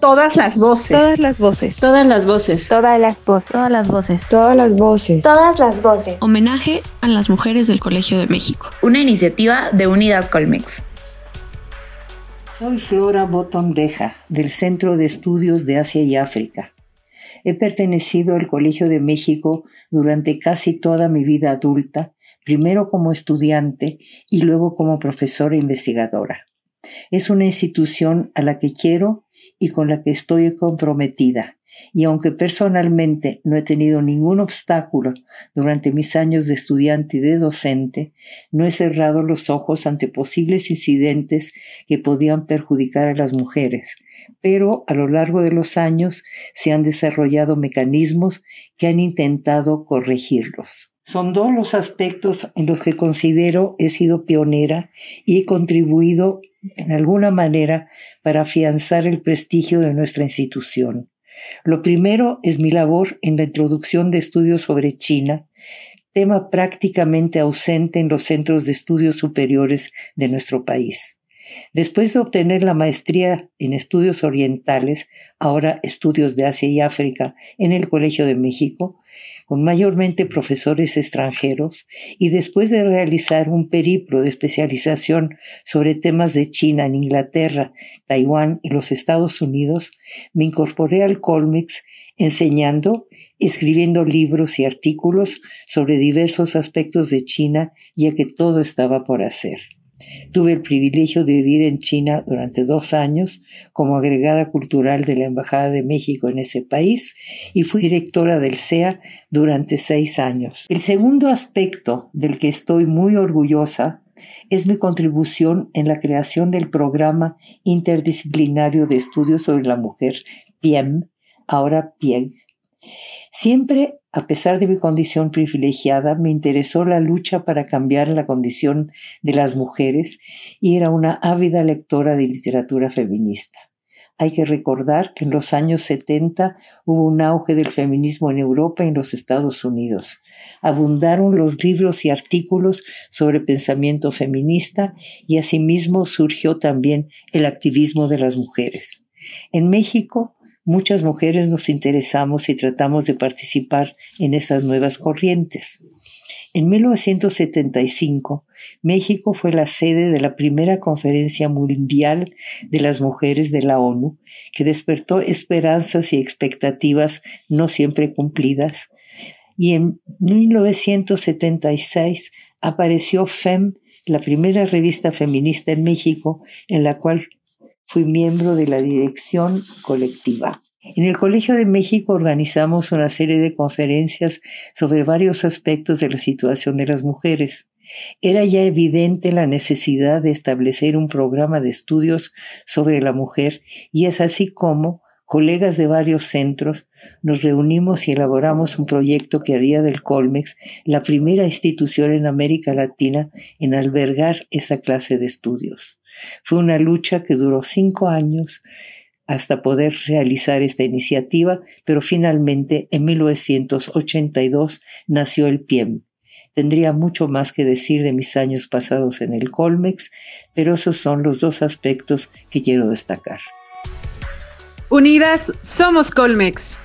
Todas las voces. Todas las voces. Todas las voces. Todas las voces. Todas las voces. Todas las voces. Todas las voces. Homenaje a las mujeres del Colegio de México. Una iniciativa de Unidas Colmex. Soy Flora Botón Beja, del Centro de Estudios de Asia y África. He pertenecido al Colegio de México durante casi toda mi vida adulta, primero como estudiante y luego como profesora investigadora. Es una institución a la que quiero y con la que estoy comprometida, y aunque personalmente no he tenido ningún obstáculo durante mis años de estudiante y de docente, no he cerrado los ojos ante posibles incidentes que podían perjudicar a las mujeres, pero a lo largo de los años se han desarrollado mecanismos que han intentado corregirlos. Son dos los aspectos en los que considero he sido pionera y he contribuido en alguna manera para afianzar el prestigio de nuestra institución. Lo primero es mi labor en la introducción de estudios sobre China, tema prácticamente ausente en los centros de estudios superiores de nuestro país. Después de obtener la maestría en estudios orientales, ahora estudios de Asia y África en el Colegio de México, con mayormente profesores extranjeros, y después de realizar un periplo de especialización sobre temas de China en Inglaterra, Taiwán y los Estados Unidos, me incorporé al Colmex enseñando, escribiendo libros y artículos sobre diversos aspectos de China, ya que todo estaba por hacer. Tuve el privilegio de vivir en China durante dos años como agregada cultural de la Embajada de México en ese país y fui directora del CEA durante seis años. El segundo aspecto del que estoy muy orgullosa es mi contribución en la creación del programa interdisciplinario de estudios sobre la mujer, PIEM, ahora PIEG. Siempre a pesar de mi condición privilegiada, me interesó la lucha para cambiar la condición de las mujeres y era una ávida lectora de literatura feminista. Hay que recordar que en los años 70 hubo un auge del feminismo en Europa y en los Estados Unidos. Abundaron los libros y artículos sobre pensamiento feminista y asimismo surgió también el activismo de las mujeres. En México, muchas mujeres nos interesamos y tratamos de participar en esas nuevas corrientes. En 1975, México fue la sede de la primera conferencia mundial de las mujeres de la ONU, que despertó esperanzas y expectativas no siempre cumplidas. Y en 1976 apareció FEM, la primera revista feminista en México, en la cual fui miembro de la dirección colectiva. En el Colegio de México organizamos una serie de conferencias sobre varios aspectos de la situación de las mujeres. Era ya evidente la necesidad de establecer un programa de estudios sobre la mujer y es así como colegas de varios centros, nos reunimos y elaboramos un proyecto que haría del Colmex la primera institución en América Latina en albergar esa clase de estudios. Fue una lucha que duró cinco años hasta poder realizar esta iniciativa, pero finalmente en 1982 nació el PIEM. Tendría mucho más que decir de mis años pasados en el Colmex, pero esos son los dos aspectos que quiero destacar. Unidas somos Colmex.